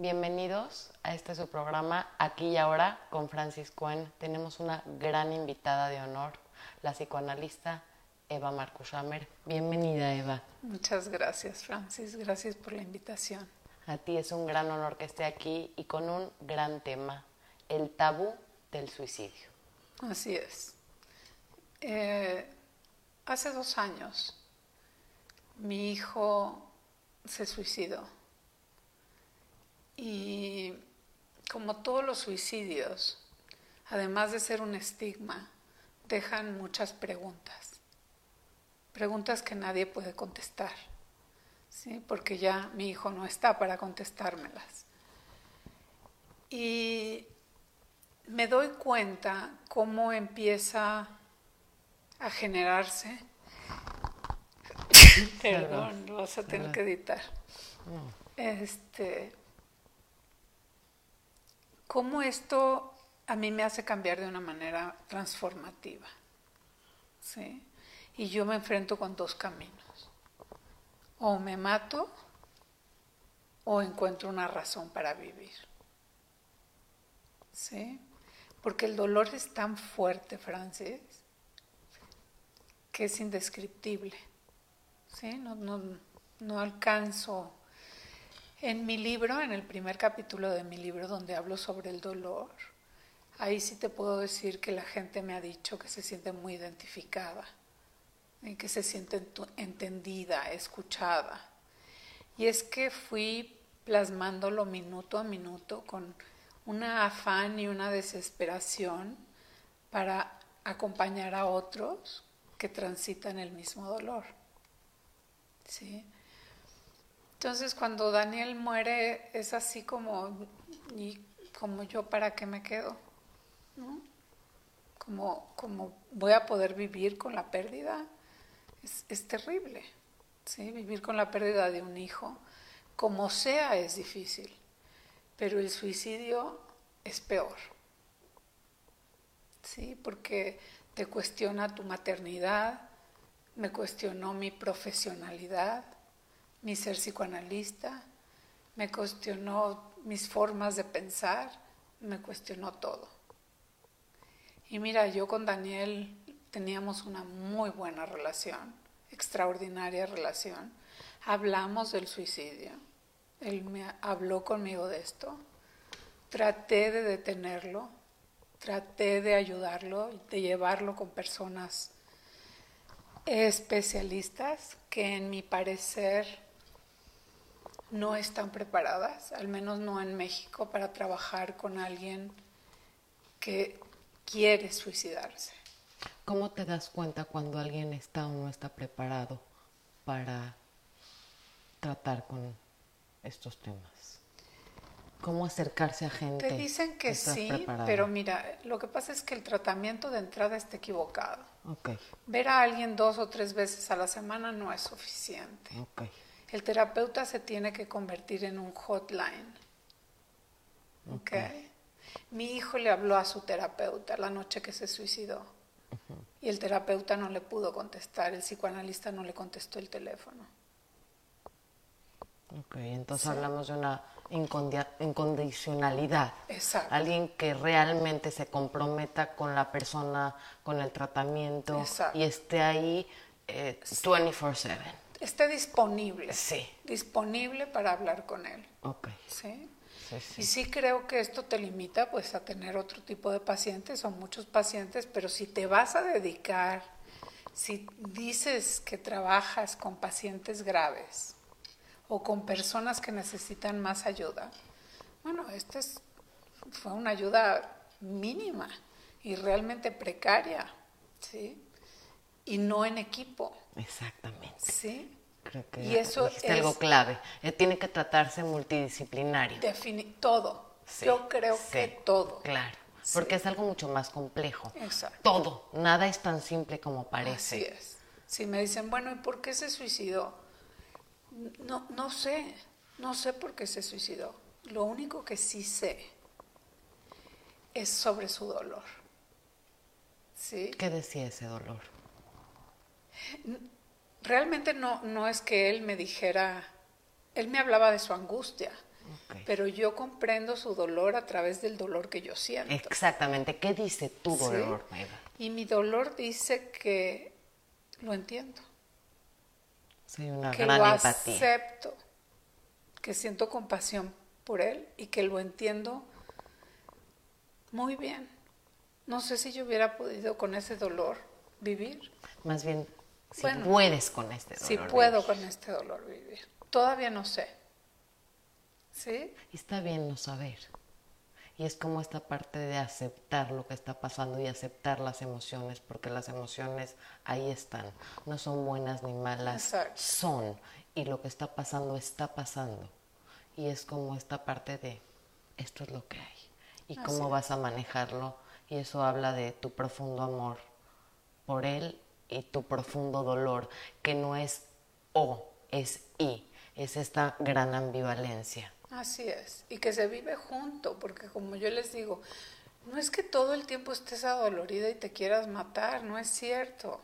Bienvenidos a este su programa Aquí y Ahora con Francis Cuen. Tenemos una gran invitada de honor, la psicoanalista Eva Marcushammer. Bienvenida, Eva. Muchas gracias, Francis. Gracias por la invitación. A ti es un gran honor que esté aquí y con un gran tema, el tabú del suicidio. Así es. Eh, hace dos años mi hijo se suicidó y como todos los suicidios, además de ser un estigma, dejan muchas preguntas. Preguntas que nadie puede contestar, ¿sí? porque ya mi hijo no está para contestármelas. Y me doy cuenta cómo empieza a generarse. Perdón, lo vas a tener que editar. Este, cómo esto a mí me hace cambiar de una manera transformativa. ¿sí? Y yo me enfrento con dos caminos. O me mato o encuentro una razón para vivir. ¿Sí? Porque el dolor es tan fuerte, Francis, que es indescriptible. ¿Sí? No, no, no alcanzo en mi libro, en el primer capítulo de mi libro donde hablo sobre el dolor, ahí sí te puedo decir que la gente me ha dicho que se siente muy identificada, que se siente entendida, escuchada. Y es que fui plasmándolo minuto a minuto con una afán y una desesperación para acompañar a otros que transitan el mismo dolor. ¿Sí? Entonces cuando Daniel muere es así como, ¿y como yo para qué me quedo? ¿No? Como, como voy a poder vivir con la pérdida, es, es terrible. ¿sí? Vivir con la pérdida de un hijo, como sea, es difícil, pero el suicidio es peor. ¿sí? Porque te cuestiona tu maternidad, me cuestionó mi profesionalidad, mi ser psicoanalista, me cuestionó mis formas de pensar, me cuestionó todo. Y mira, yo con Daniel teníamos una muy buena relación, extraordinaria relación. Hablamos del suicidio, él me habló conmigo de esto, traté de detenerlo, traté de ayudarlo, de llevarlo con personas especialistas que en mi parecer no están preparadas, al menos no en México, para trabajar con alguien que quiere suicidarse. ¿Cómo te das cuenta cuando alguien está o no está preparado para tratar con estos temas? ¿Cómo acercarse a gente? Te dicen que, sí, pero mira, lo que pasa es que el tratamiento de entrada está equivocado. Okay. Ver a alguien dos o tres veces a la semana no es suficiente. Okay. El terapeuta se tiene que convertir en un hotline. Okay. Mi hijo le habló a su terapeuta la noche que se suicidó y el terapeuta no le pudo contestar, el psicoanalista no le contestó el teléfono. Ok, entonces hablamos de una incondicionalidad. Exacto. Alguien que realmente se comprometa con la persona, con el tratamiento y esté ahí 24/7. Esté disponible. Sí. Disponible para hablar con él. Ok. ¿Sí? Y sí creo que esto te limita pues a tener otro tipo de pacientes o muchos pacientes, pero si te vas a dedicar, si dices que trabajas con pacientes graves o con personas que necesitan más ayuda, bueno, esta es, fue una ayuda mínima y realmente precaria, ¿sí? Y no en equipo. Exactamente. Sí. Creo que y eso es algo clave. Eh, tiene que tratarse multidisciplinario. todo. Yo creo que todo. Claro. Porque es algo mucho más complejo. Exacto. Todo. Nada es tan simple como parece. Así es. Si me dicen, bueno, ¿y por qué se suicidó? No, no sé. No sé por qué se suicidó. Lo único que sí sé es sobre su dolor. ¿Sí? ¿Qué decía ese dolor? Realmente no, no es que él me dijera, él me hablaba de su angustia, pero yo comprendo su dolor a través del dolor que yo siento. Exactamente. ¿Qué dice tu dolor, Eva? Y mi dolor dice que lo entiendo. Sí, una que gran lo empatía. acepto, que siento compasión por él y que lo entiendo muy bien. No sé si yo hubiera podido con ese dolor vivir. Más bien, si puedes con este dolor. Si puedo con este dolor vivir. Todavía no sé. ¿Sí? está bien no saber. Y es como esta parte de aceptar lo que está pasando y aceptar las emociones, porque las emociones ahí están. No son buenas ni malas, son. Y lo que está pasando está pasando. Y es como esta parte de, esto es lo que hay. Y cómo vas a manejarlo. Y eso habla de tu profundo amor por él y tu profundo dolor, que no es o, es y. Es esta gran ambivalencia. Así es, y que se vive junto, porque como yo les digo, no es que todo el tiempo estés adolorida y te quieras matar, no es cierto.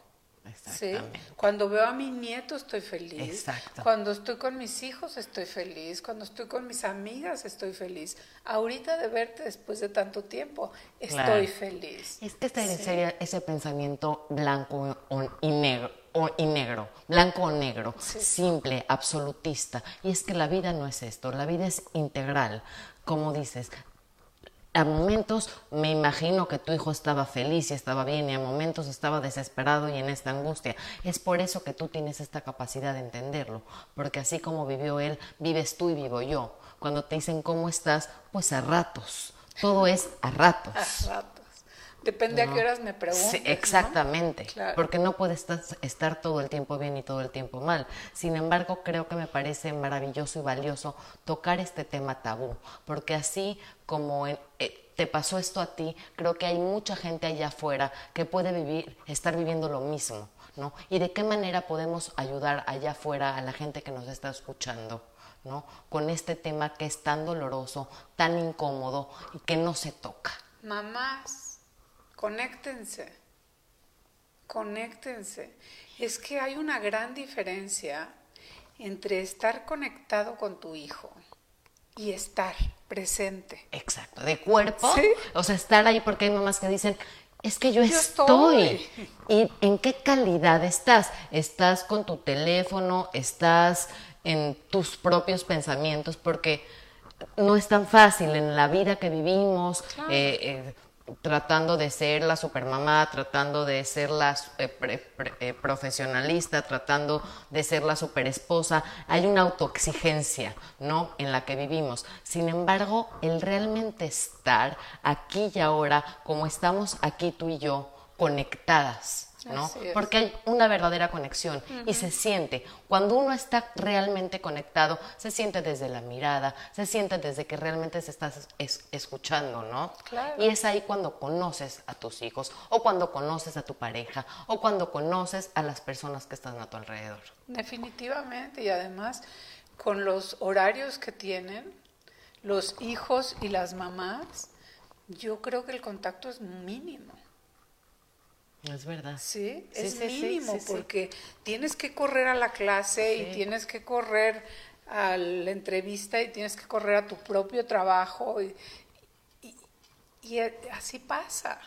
¿Sí? Cuando veo a mi nieto estoy feliz. Cuando estoy con mis hijos estoy feliz. Cuando estoy con mis amigas estoy feliz. Ahorita de verte después de tanto tiempo estoy feliz. Es que este sería ese pensamiento blanco y negro o, y negro, blanco o negro, simple, absolutista. Y es que la vida no es esto, la vida es integral. Como dices, a momentos me imagino que tu hijo estaba feliz y estaba bien y a momentos estaba desesperado y en esta angustia. Es por eso que tú tienes esta capacidad de entenderlo, porque así como vivió él, vives tú y vivo yo. Cuando te dicen cómo estás, pues a ratos. Todo es a ratos. A ratos. Depende a qué horas me preguntes. exactamente, porque no puedes estar, todo el tiempo bien y todo el tiempo mal. Sin embargo, creo que me parece maravilloso y valioso tocar este tema tabú, porque así como eh, te pasó esto a ti, creo que hay mucha gente allá afuera que puede vivir, estar viviendo lo mismo, ¿no? Y de qué manera podemos ayudar allá afuera a la gente que nos está escuchando. ¿no? Con este tema que es tan doloroso, tan incómodo y que no se toca. Mamás, Conéctense, conéctense. Es que hay una gran diferencia entre estar conectado con tu hijo y estar presente. Exacto, de cuerpo. O sea, estar ahí porque hay mamás que dicen, es que yo, estoy. ¿Y en qué calidad estás? ¿Estás con tu teléfono? ¿Estás en tus propios pensamientos? Porque no es tan fácil en la vida que vivimos. Eh, eh, tratando de ser la supermamá, tratando de ser la eh, eh, profesionalista, tratando de ser la superesposa. Hay una autoexigencia, ¿no? En la que vivimos. Sin embargo, el realmente estar aquí y ahora, como estamos aquí tú y yo, conectadas, ¿no? Porque hay una verdadera conexión y se siente. Cuando uno está realmente conectado, se siente desde la mirada, se siente desde que realmente se estás escuchando, ¿no? Y es ahí cuando conoces a tus hijos o cuando conoces a tu pareja o cuando conoces a las personas que están a tu alrededor. Definitivamente y además con los horarios que tienen los hijos y las mamás, yo creo que el contacto es mínimo. Es verdad. Sí, es mínimo porque tienes que correr a la clase y tienes que correr a la entrevista y tienes que correr a tu propio trabajo y, y, así pasa,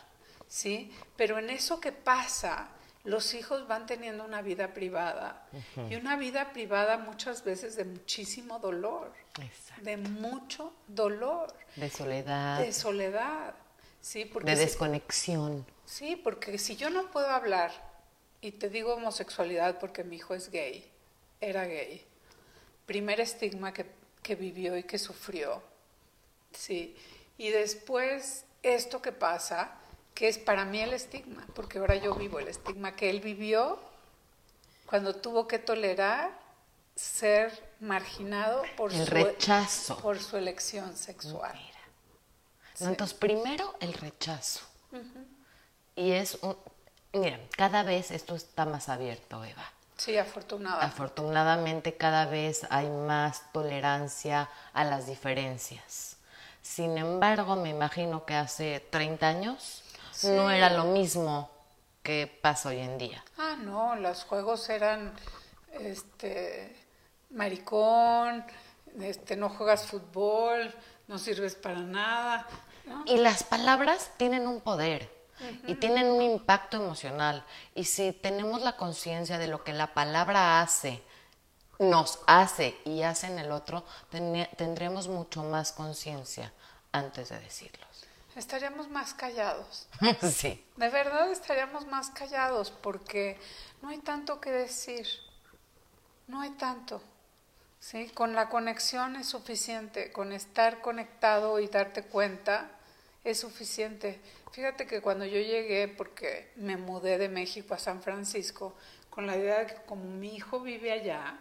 ¿sí? Pero en eso que pasa, los hijos van teniendo una vida privada y una vida privada muchas veces de muchísimo dolor, de mucho dolor. De soledad. De soledad, sí, porque de desconexión. Sí, porque si yo no puedo hablar, y te digo homosexualidad porque mi hijo es gay, era gay, primer estigma que, que vivió y que sufrió, sí, y después esto que pasa, que es para mí el estigma, porque ahora yo vivo el estigma que él vivió cuando tuvo que tolerar ser marginado por, el su, rechazo. por su elección sexual. Entonces, primero el rechazo. Y es un... Mira, cada vez esto está más abierto, Eva. Sí, afortunadamente. Afortunadamente cada vez hay más tolerancia a las diferencias. Sin embargo, me imagino que hace 30 años no era lo mismo que pasa hoy en día. Ah, no, los juegos eran este maricón, este, no juegas fútbol, no sirves para nada. Y las palabras tienen un poder y tienen un impacto emocional. Y si tenemos la conciencia de lo que la palabra hace, nos hace y hace en el otro, tendremos mucho más conciencia antes de decirlos. Estaríamos más callados. sí. De verdad estaríamos más callados porque no hay tanto que decir. No hay tanto. ¿sí? Con la conexión es suficiente, con estar conectado y darte cuenta es suficiente. Fíjate que cuando yo llegué, porque me mudé de México a San Francisco, con la idea de que como mi hijo vive allá,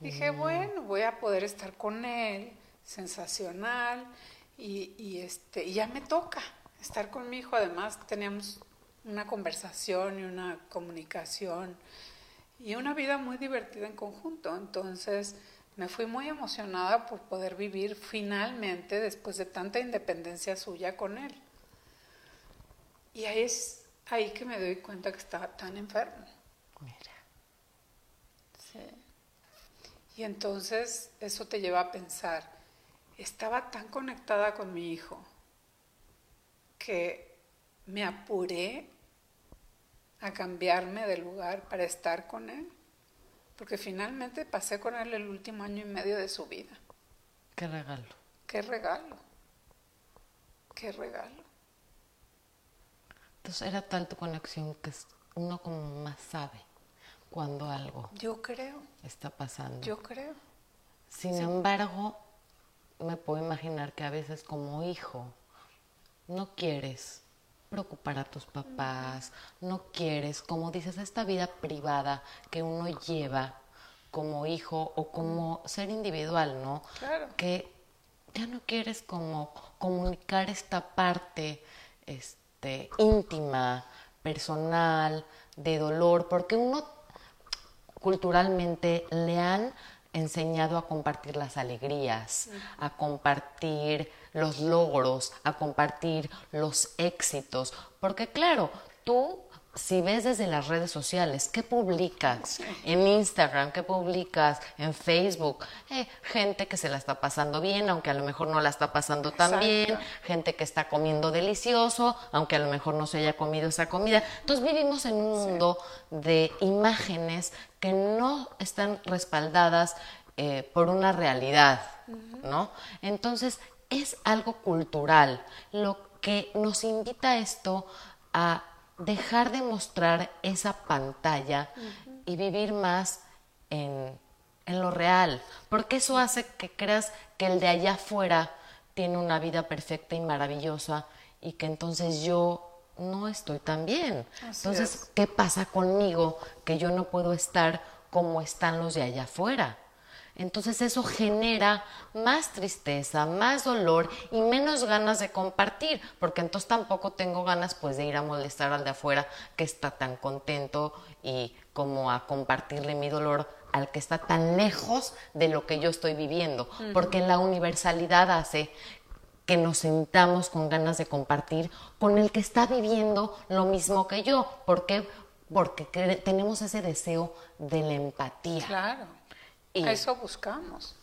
dije, mm. bueno, voy a poder estar con él, sensacional, y, y, este, y ya me toca estar con mi hijo. Además, teníamos una conversación y una comunicación y una vida muy divertida en conjunto. Entonces, me fui muy emocionada por poder vivir finalmente, después de tanta independencia suya, con él. Y ahí es ahí que me doy cuenta que estaba tan enfermo. Mira. Sí. Y entonces eso te lleva a pensar, estaba tan conectada con mi hijo que me apuré a cambiarme de lugar para estar con él porque finalmente pasé con él el último año y medio de su vida. Qué regalo. Qué regalo. Qué regalo. Entonces era tal tu conexión que uno como más sabe cuando algo yo creo está pasando. Yo creo. Sin embargo, me puedo imaginar que a veces como hijo no quieres preocupar a tus papás, no quieres, como dices, esta vida privada que uno lleva como hijo o como ser individual, ¿no? Claro. Que ya no quieres como comunicar esta parte este, íntima, personal, de dolor, porque uno culturalmente le han enseñado a compartir las alegrías, a compartir los logros, a compartir los éxitos. Porque claro, tú si ves desde las redes sociales, ¿qué publicas en Instagram? ¿Qué publicas en Facebook? Eh, gente que se la está pasando bien, aunque a lo mejor no la está pasando tan bien. Gente que está comiendo delicioso, aunque a lo mejor no se haya comido esa comida. Entonces vivimos en un mundo de imágenes que no están respaldadas eh, por una realidad, ¿no? Entonces, es algo cultural, lo que nos invita esto a dejar de mostrar esa pantalla y vivir más en, en, lo real, porque eso hace que creas que el de allá afuera tiene una vida perfecta y maravillosa y que entonces yo no estoy tan bien. entonces, ¿qué pasa conmigo que yo no puedo estar como están los de allá afuera? Entonces eso genera más tristeza, más dolor y menos ganas de compartir, porque entonces tampoco tengo ganas pues de ir a molestar al de afuera que está tan contento y como a compartirle mi dolor al que está tan lejos de lo que yo estoy viviendo, porque la universalidad hace que nos sentamos con ganas de compartir con el que está viviendo lo mismo que yo, porque porque tenemos ese deseo de la empatía. Claro a eso buscamos.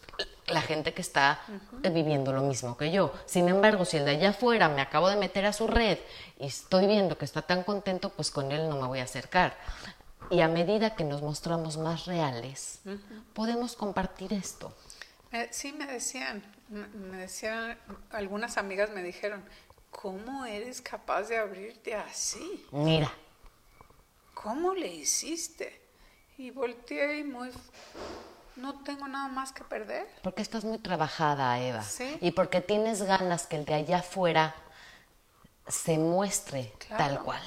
La gente que está viviendo lo mismo que yo. Sin embargo, si el de allá afuera me acabo de meter a su red y estoy viendo que está tan contento, pues con él no me voy a acercar. Y a medida que nos mostramos más reales, podemos compartir esto. sí, me decían, me decían, algunas amigas me dijeron, ¿cómo eres capaz de abrirte así? Mira. ¿Cómo le hiciste? Y volteé y muy no tengo nada más que perder. Porque estás muy trabajada, Eva. ¿Sí? Y porque tienes ganas que el de allá afuera se muestre tal cual.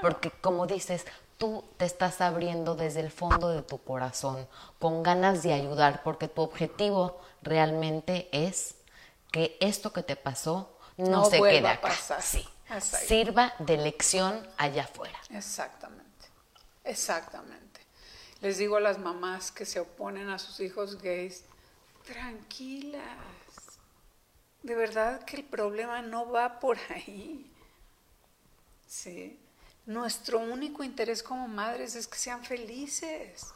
Porque como dices, tú te estás abriendo desde el fondo de tu corazón, con ganas de ayudar, porque tu objetivo realmente es que esto que te pasó no, se quede acá. Pasar. Sí. Sirva de lección allá afuera. Exactamente. Exactamente. Les digo a las mamás que se oponen a sus hijos gays, tranquilas. De verdad que el problema no va por ahí. ¿Sí? Nuestro único interés como madres es que sean felices.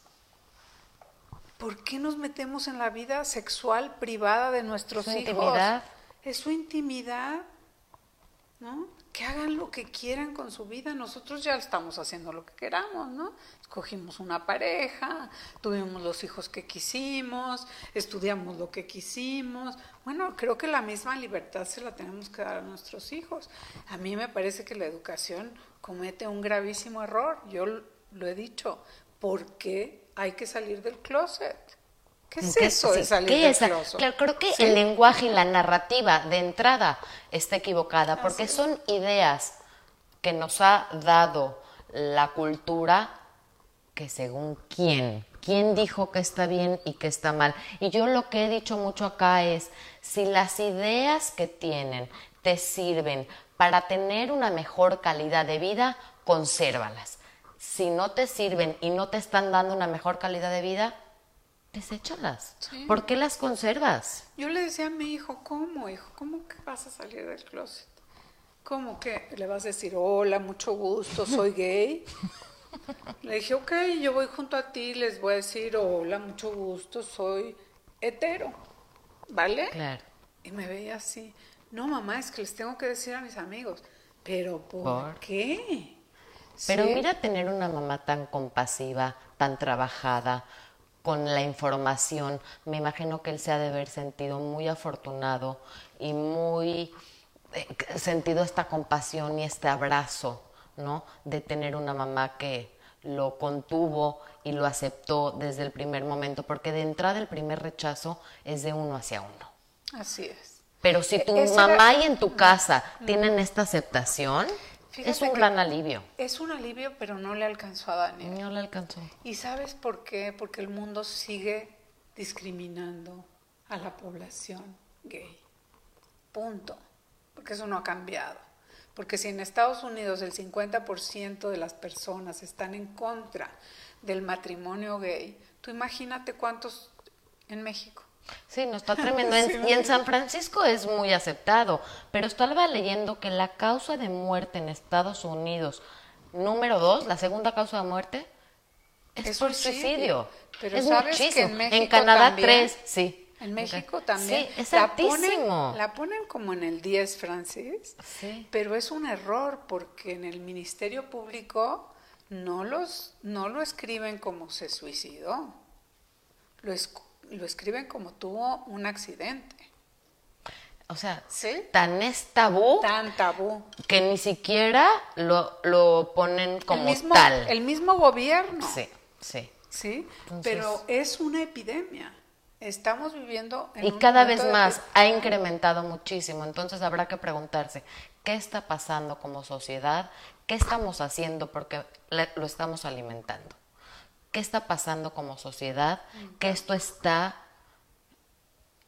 ¿Por qué nos metemos en la vida sexual privada de nuestros hijos? Intimidad. Es su intimidad, ¿no? Que hagan lo que quieran con su vida. Nosotros ya estamos haciendo lo que queramos, ¿no? Escogimos una pareja, tuvimos los hijos que quisimos, estudiamos lo que quisimos. Bueno, creo que la misma libertad se la tenemos que dar a nuestros hijos. A mí me parece que la educación comete un gravísimo error. Yo lo he dicho. ¿Por qué hay que salir del closet. ¿Qué es eso de salir del closet? Claro, creo que el lenguaje y la narrativa de entrada está equivocada, porque son ideas que nos ha dado la cultura que según quién, quién dijo que está bien y que está mal. Y yo lo que he dicho mucho acá es, si las ideas que tienen te sirven para tener una mejor calidad de vida, consérvalas si no te sirven y no te están dando una mejor calidad de vida, deséchalas. ¿Por qué las conservas? Yo le decía a mi hijo, ¿cómo, hijo? ¿Cómo que vas a salir del closet? ¿Cómo que le vas a decir, hola, mucho gusto, soy gay? Le dije, ok, yo voy junto a ti, les voy a decir, hola, mucho gusto, soy hetero. ¿Vale? Claro. Y me veía así, no, mamá, es que les tengo que decir a mis amigos. ¿Pero por? qué? Pero mira tener una mamá tan compasiva, tan trabajada, con la información, me imagino que él se ha de haber sentido muy afortunado y muy eh, sentido esta compasión y este abrazo, ¿no? De tener una mamá que lo contuvo y lo aceptó desde el primer momento, porque de entrada el primer rechazo es de uno hacia uno. Así es. Pero si tu mamá y en tu casa tienen esta aceptación, es un gran alivio. Es un alivio, pero no le alcanzó a Daniel. No le alcanzó. ¿Y sabes por qué? Porque el mundo sigue discriminando a la población gay. Punto. Porque eso no ha cambiado. Porque si en Estados Unidos el 50% de las personas están en contra del matrimonio gay, tú imagínate cuántos en México. Sí, no está tremendo. y en San Francisco es muy aceptado, pero estaba leyendo que la causa de muerte en Estados Unidos, número dos, la segunda causa de muerte, es, por suicidio. Pero es sabes muchísimo. en, México en Canadá tres, sí. En México también. Sí, es la ponen, la ponen como en el 10, Francis, sí. pero es un error porque en el Ministerio Público no, los, no lo escriben como se suicidó. Lo, lo escriben como tuvo un accidente. O sea, tan es tabú. Tan tabú. Que ni siquiera lo, lo ponen como el mismo, tal. El mismo gobierno. Sí, sí. Sí, pero es una epidemia. Estamos viviendo en Y cada vez más ha incrementado muchísimo. Entonces habrá que preguntarse, ¿qué está pasando como sociedad? ¿Qué estamos haciendo? Porque lo estamos alimentando qué está pasando como sociedad, que esto está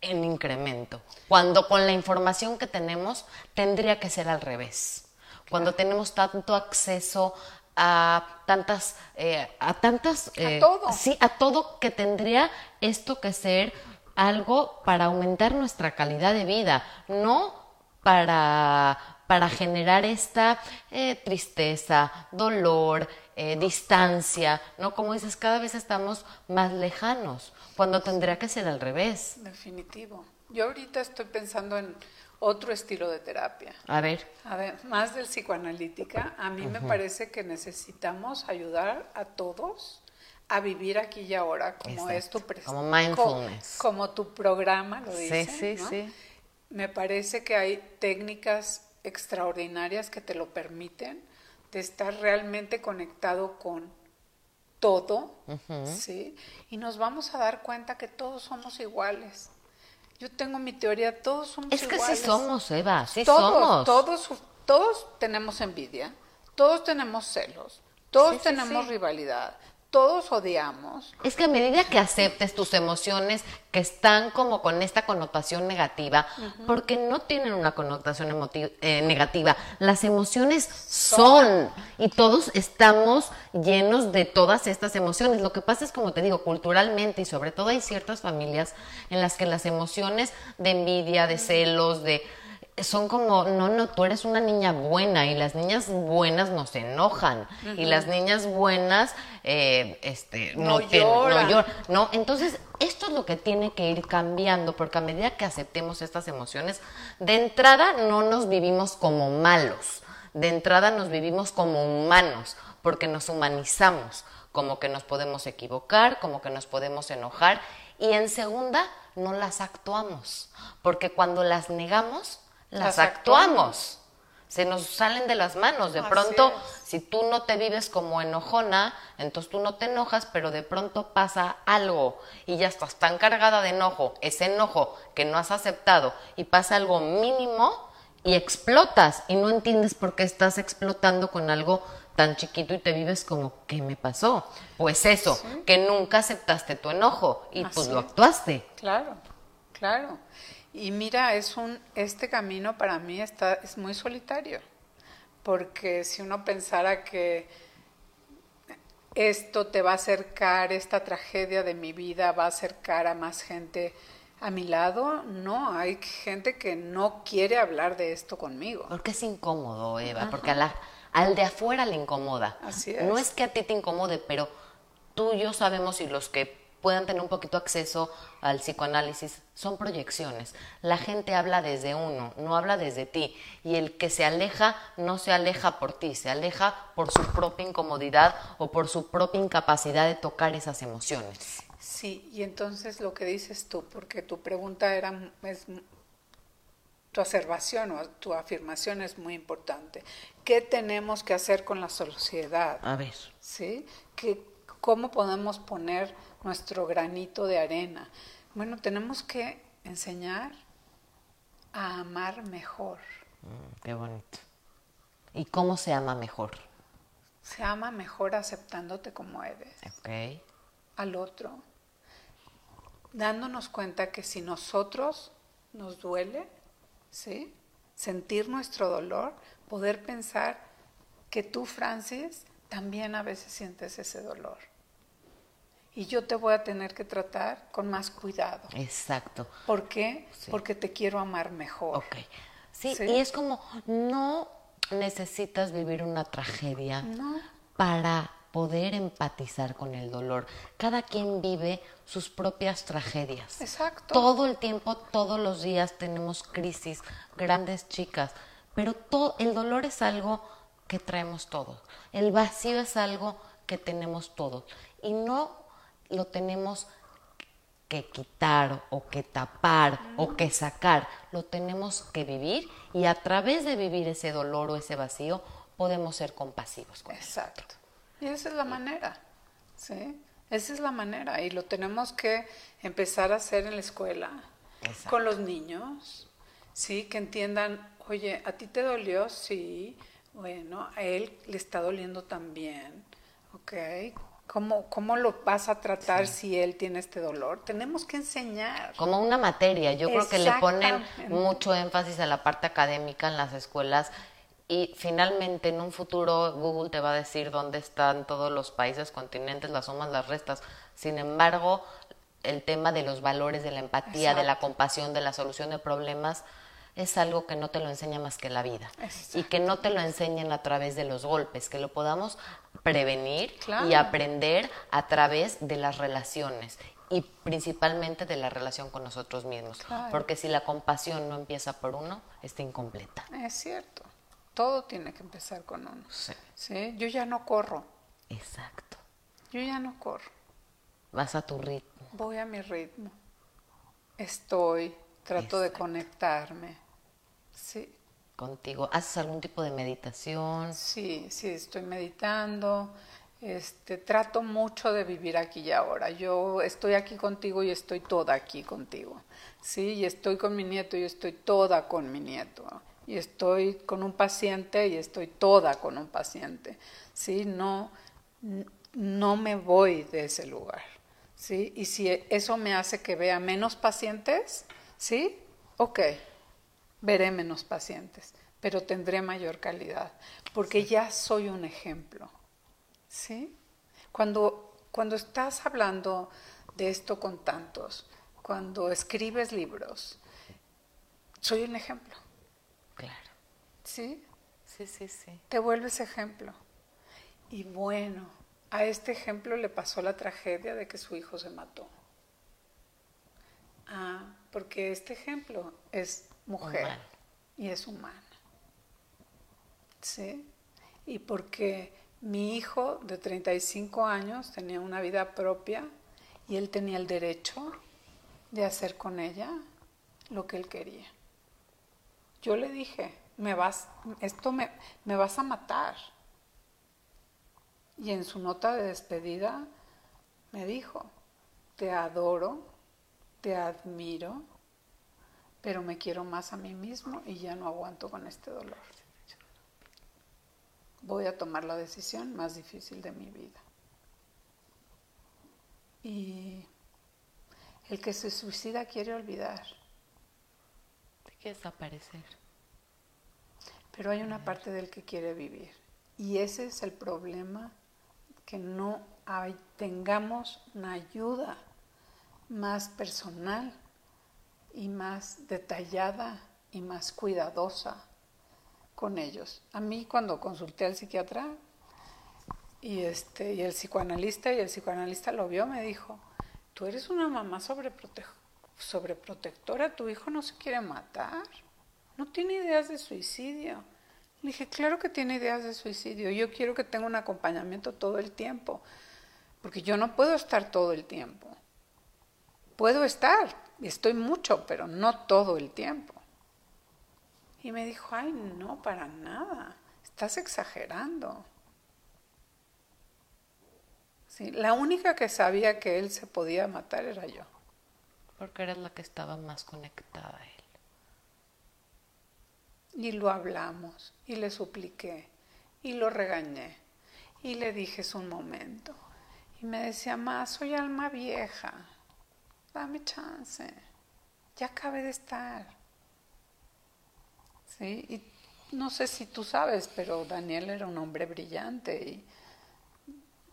en incremento. Cuando con la información que tenemos tendría que ser al revés. Cuando tenemos tanto acceso a tantas, eh, a tantas, a eh, todo. sí, a todo que tendría esto que ser algo para aumentar nuestra calidad de vida, no para, para generar esta eh, tristeza, dolor, eh, distancia, ¿no? Como dices, cada vez estamos más lejanos, cuando tendría que ser al revés. Definitivo. Yo ahorita estoy pensando en otro estilo de terapia. A ver. A ver, más del psicoanalítica. A mí me parece que necesitamos ayudar a todos a vivir aquí y ahora, como es tu Como mindfulness. Como, tu programa lo dice. Sí, sí, sí. Me parece que hay técnicas extraordinarias que te lo permiten de estar realmente conectado con todo, ¿sí? Y nos vamos a dar cuenta que todos somos iguales. Yo tengo mi teoría, todos somos iguales. Es que sí somos, Eva, sí todos, somos. Todos, todos tenemos envidia, todos tenemos celos, todos tenemos rivalidad, todos odiamos. Es que a medida que aceptes tus emociones que están como con esta connotación negativa, porque no tienen una connotación eh, negativa, las emociones son. y todos estamos llenos de todas estas emociones. Lo que pasa es, como te digo, culturalmente y sobre todo hay ciertas familias en las que las emociones de envidia, de celos, de son como, no, no, tú eres una niña buena y las niñas buenas no se enojan y las niñas buenas eh, este, no, lloran. no, entonces esto es lo que tiene que ir cambiando porque a medida que aceptemos estas emociones, de entrada no nos vivimos como malos, de entrada nos vivimos como humanos porque nos humanizamos, como que nos podemos equivocar, como que nos podemos enojar y en segunda no las actuamos, porque cuando las negamos, las, actuamos. Se nos salen de las manos. De pronto, si tú no te vives como enojona, entonces tú no te enojas, pero de pronto pasa algo y ya estás tan cargada de enojo, ese enojo que no has aceptado y pasa algo mínimo y explotas y no entiendes por qué estás explotando con algo tan chiquito y te vives como, ¿qué me pasó? Pues eso, que nunca aceptaste tu enojo y pues lo actuaste. Claro, claro. Y mira, es un, este camino para mí está, es muy solitario, porque si uno pensara que esto te va a acercar, esta tragedia de mi vida va a acercar a más gente a mi lado, no, hay gente que no quiere hablar de esto conmigo. Porque es incómodo, Eva, porque al de afuera le incomoda. Así es. No es que a ti te incomode, pero tú y yo sabemos y los que puedan tener un poquito acceso al psicoanálisis, son proyecciones. La gente habla desde uno, no habla desde ti. Y el que se aleja no se aleja por ti, se aleja por su propia incomodidad o por su propia incapacidad de tocar esas emociones. Sí, y entonces lo que dices tú, porque tu pregunta era, es, tu observación o tu afirmación es muy importante. ¿Qué tenemos que hacer con la sociedad? A ver. ¿Sí? ¿Qué, ¿Cómo podemos poner nuestro granito de arena. Bueno, tenemos que enseñar a amar mejor. Mm, qué bonito. ¿Y cómo se ama mejor? Se ama mejor aceptándote como eres. Ok. Al otro. Dándonos cuenta que si nosotros nos duele, ¿sí? Sentir nuestro dolor, poder pensar que tú, Francis, también a veces sientes ese dolor y yo te voy a tener que tratar con más cuidado. Exacto. ¿Por qué? Porque te quiero amar mejor. Ok. Sí, y es como, no necesitas vivir una tragedia para poder empatizar con el dolor. Cada quien vive sus propias tragedias. Exacto. Todo el tiempo, todos los días tenemos crisis, grandes chicas, pero todo, el dolor es algo que traemos todos. El vacío es algo que tenemos todos. Y no lo tenemos que quitar o que tapar o que sacar, lo tenemos que vivir y a través de vivir ese dolor o ese vacío podemos ser compasivos con Exacto. Y esa es la manera, ¿sí? Esa es la manera y lo tenemos que empezar a hacer en la escuela, con los niños, ¿sí? Que entiendan, oye, ¿a ti te dolió? Sí, bueno, a él le está doliendo también, ¿ok? ¿Cómo, ¿Cómo lo vas a tratar si él tiene este dolor? Tenemos que enseñar. Como una materia. Yo creo que le ponen mucho énfasis a la parte académica en las escuelas y finalmente en un futuro Google te va a decir dónde están todos los países, continentes, las sumas, las restas. Sin embargo, el tema de los valores, de la empatía, de la compasión, de la solución de problemas, es algo que no te lo enseña más que la vida. Y que no te lo enseñen a través de los golpes, que lo podamos prevenir y aprender a través de las relaciones y principalmente de la relación con nosotros mismos. Porque si la compasión no empieza por uno, está incompleta. Es cierto. Todo tiene que empezar con uno. Sí. Yo ya no corro. Exacto. Yo ya no corro. Vas a tu ritmo. Voy a mi ritmo. Estoy, trato de conectarme Sí. Contigo. ¿Haces algún tipo de meditación? Sí, sí, estoy meditando. Este, trato mucho de vivir aquí y ahora. Yo estoy aquí contigo y estoy toda aquí contigo. Sí, y estoy con mi nieto y estoy toda con mi nieto. Y estoy con un paciente y estoy toda con un paciente. Sí, no no me voy de ese lugar. ¿Sí? Y si eso me hace que vea menos pacientes, ¿sí? Ok, veré menos pacientes, pero tendré mayor calidad, porque ya soy un ejemplo. ¿Sí? Cuando, cuando estás hablando de esto con tantos, cuando escribes libros, soy un ejemplo. Claro. ¿Sí? Sí, sí, sí. Te vuelves ejemplo. Y bueno, a este ejemplo le pasó la tragedia de que su hijo se mató. Ah, porque este ejemplo es mujer y es humana. ¿Sí? Y porque mi hijo de 35 años tenía una vida propia y él tenía el derecho de hacer con ella lo que él quería. Yo le dije, me vas, esto me, me vas a matar. Y en su nota de despedida me dijo, te adoro, te admiro, pero me quiero más a mí mismo y ya no aguanto con este dolor. Voy a tomar la decisión más difícil de mi vida. Y el que se suicida quiere olvidar. Quiere desaparecer. Pero hay una parte del que quiere vivir. Y ese es el problema, que no hay, tengamos una ayuda más personal y más detallada y más cuidadosa con ellos. A mí cuando consulté al psiquiatra y este y el psicoanalista y el psicoanalista lo vio me dijo, "Tú eres una mamá sobreprotectora, tu hijo no se quiere matar, no tiene ideas de suicidio." Le dije, "Claro que tiene ideas de suicidio. Yo quiero que tenga un acompañamiento todo el tiempo, porque yo no puedo estar todo el tiempo." puedo estar, estoy mucho, pero no todo el tiempo. Y me dijo, ay, no, para nada, estás exagerando. Sí, la única que sabía que él se podía matar era yo. Porque era la que estaba más conectada a él. Y lo hablamos, y le supliqué, y lo regañé, y le dije es un momento. Y me decía, más soy alma vieja, dame chance, ya acabé de estar. ¿Sí? Y no sé si tú sabes, pero Daniel era un hombre brillante y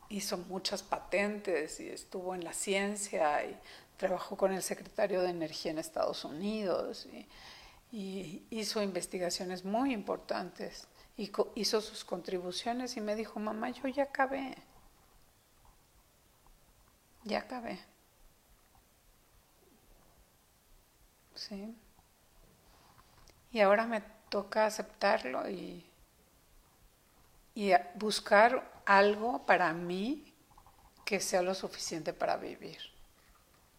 hizo muchas patentes y estuvo en la ciencia y trabajó con el secretario de Energía en Estados Unidos y, hizo investigaciones muy importantes y hizo sus contribuciones y me dijo, mamá, yo ya acabé, ya acabé. ¿Sí? Y ahora me toca aceptarlo y, y buscar algo para mí que sea lo suficiente para vivir.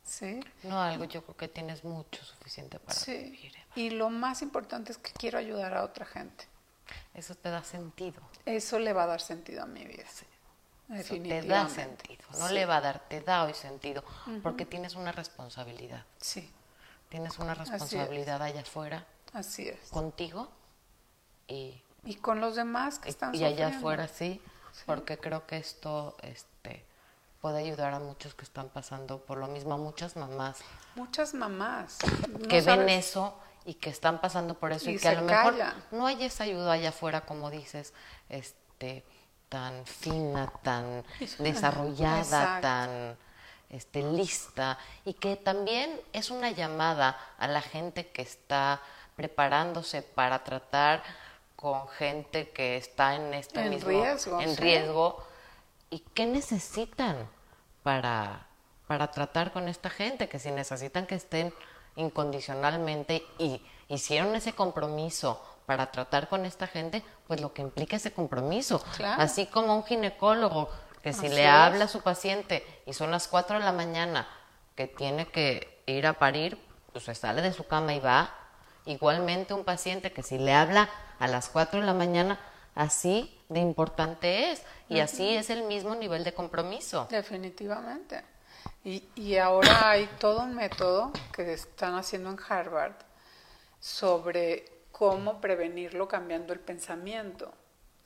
¿Sí? No algo, yo creo que tienes mucho suficiente para vivir. Y lo más importante es que quiero ayudar a otra gente. Eso te da sentido. Eso le va a dar sentido a mi vida. Sí. Definitivamente. te da sentido. No le va a dar, te da hoy sentido. Porque tienes una responsabilidad. Sí. Tienes una responsabilidad allá afuera. Así es. Contigo y, y con los demás que están Y allá afuera sí, porque creo que esto este, puede ayudar a muchos que están pasando por lo mismo, a muchas mamás. Muchas mamás. que ven eso y que están pasando por eso y, que a lo mejor no hay esa ayuda allá afuera, como dices, este tan fina, tan desarrollada, tan este, lista y que también es una llamada a la gente que está preparándose para tratar con gente que está en este mismo riesgo, en riesgo y qué necesitan para para tratar con esta gente que si necesitan que estén incondicionalmente y hicieron ese compromiso para tratar con esta gente, pues lo que implica ese compromiso. Así como un ginecólogo que si le habla a su paciente y son las 4 de la mañana que tiene que ir a parir, pues se sale de su cama y va. Igualmente un paciente que si le habla a las 4 de la mañana, así de importante es. Y así es el mismo nivel de compromiso. Definitivamente. Y, y ahora hay todo un método que están haciendo en Harvard sobre cómo prevenirlo cambiando el pensamiento.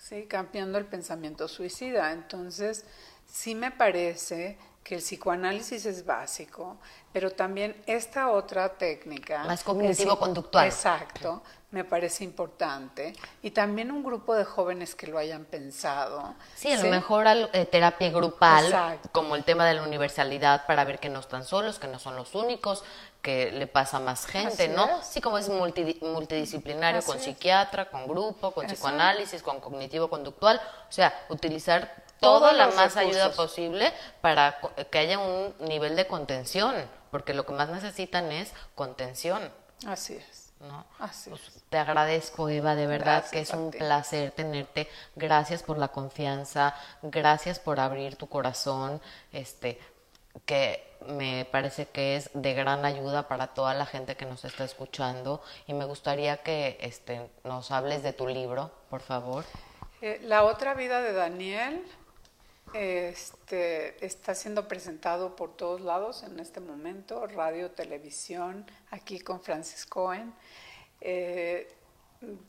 ¿Sí? cambiando el pensamiento suicida. Entonces, sí me parece que el psicoanálisis es básico, pero también esta otra técnica. Más cognitivo-conductual. Exacto, me parece importante. Y también un grupo de jóvenes que lo hayan pensado. Sí, a lo mejor eh, terapia grupal, como el tema de la universalidad, para ver que no están solos, que no son los únicos, que le pasa a más gente, ¿no? Sí, como es multidisciplinario, con psiquiatra, con grupo, con psicoanálisis, con cognitivo-conductual. O sea, utilizar toda la más ayuda posible para que haya un nivel de contención, porque lo que más necesitan es contención. Así es. ¿no? Pues, te agradezco, Eva, de verdad que es un placer tenerte. Gracias por la confianza, gracias por abrir tu corazón, este, que me parece que es de gran ayuda para toda la gente que nos está escuchando. Y me gustaría que este, nos hables de tu libro, por favor. Eh, la otra vida de Daniel este, está siendo presentado por todos lados en este momento, radio, televisión, aquí con Francis Cohen. Eh,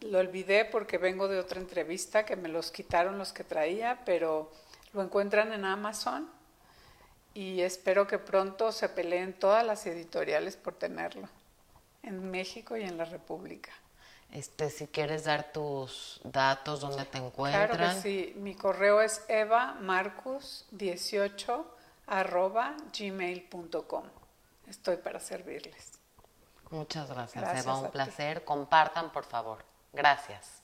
lo olvidé porque vengo de otra entrevista que me los quitaron los que traía, pero lo encuentran en Amazon y espero que pronto se peleen todas las editoriales por tenerlo en México y en la República. Este, si quieres dar tus datos, dónde te encuentran. Claro que sí. Mi correo es evamarcus18 arroba gmail.com. Estoy para servirles. Muchas gracias, gracias Eva. Un placer. Compartan, por favor. Gracias.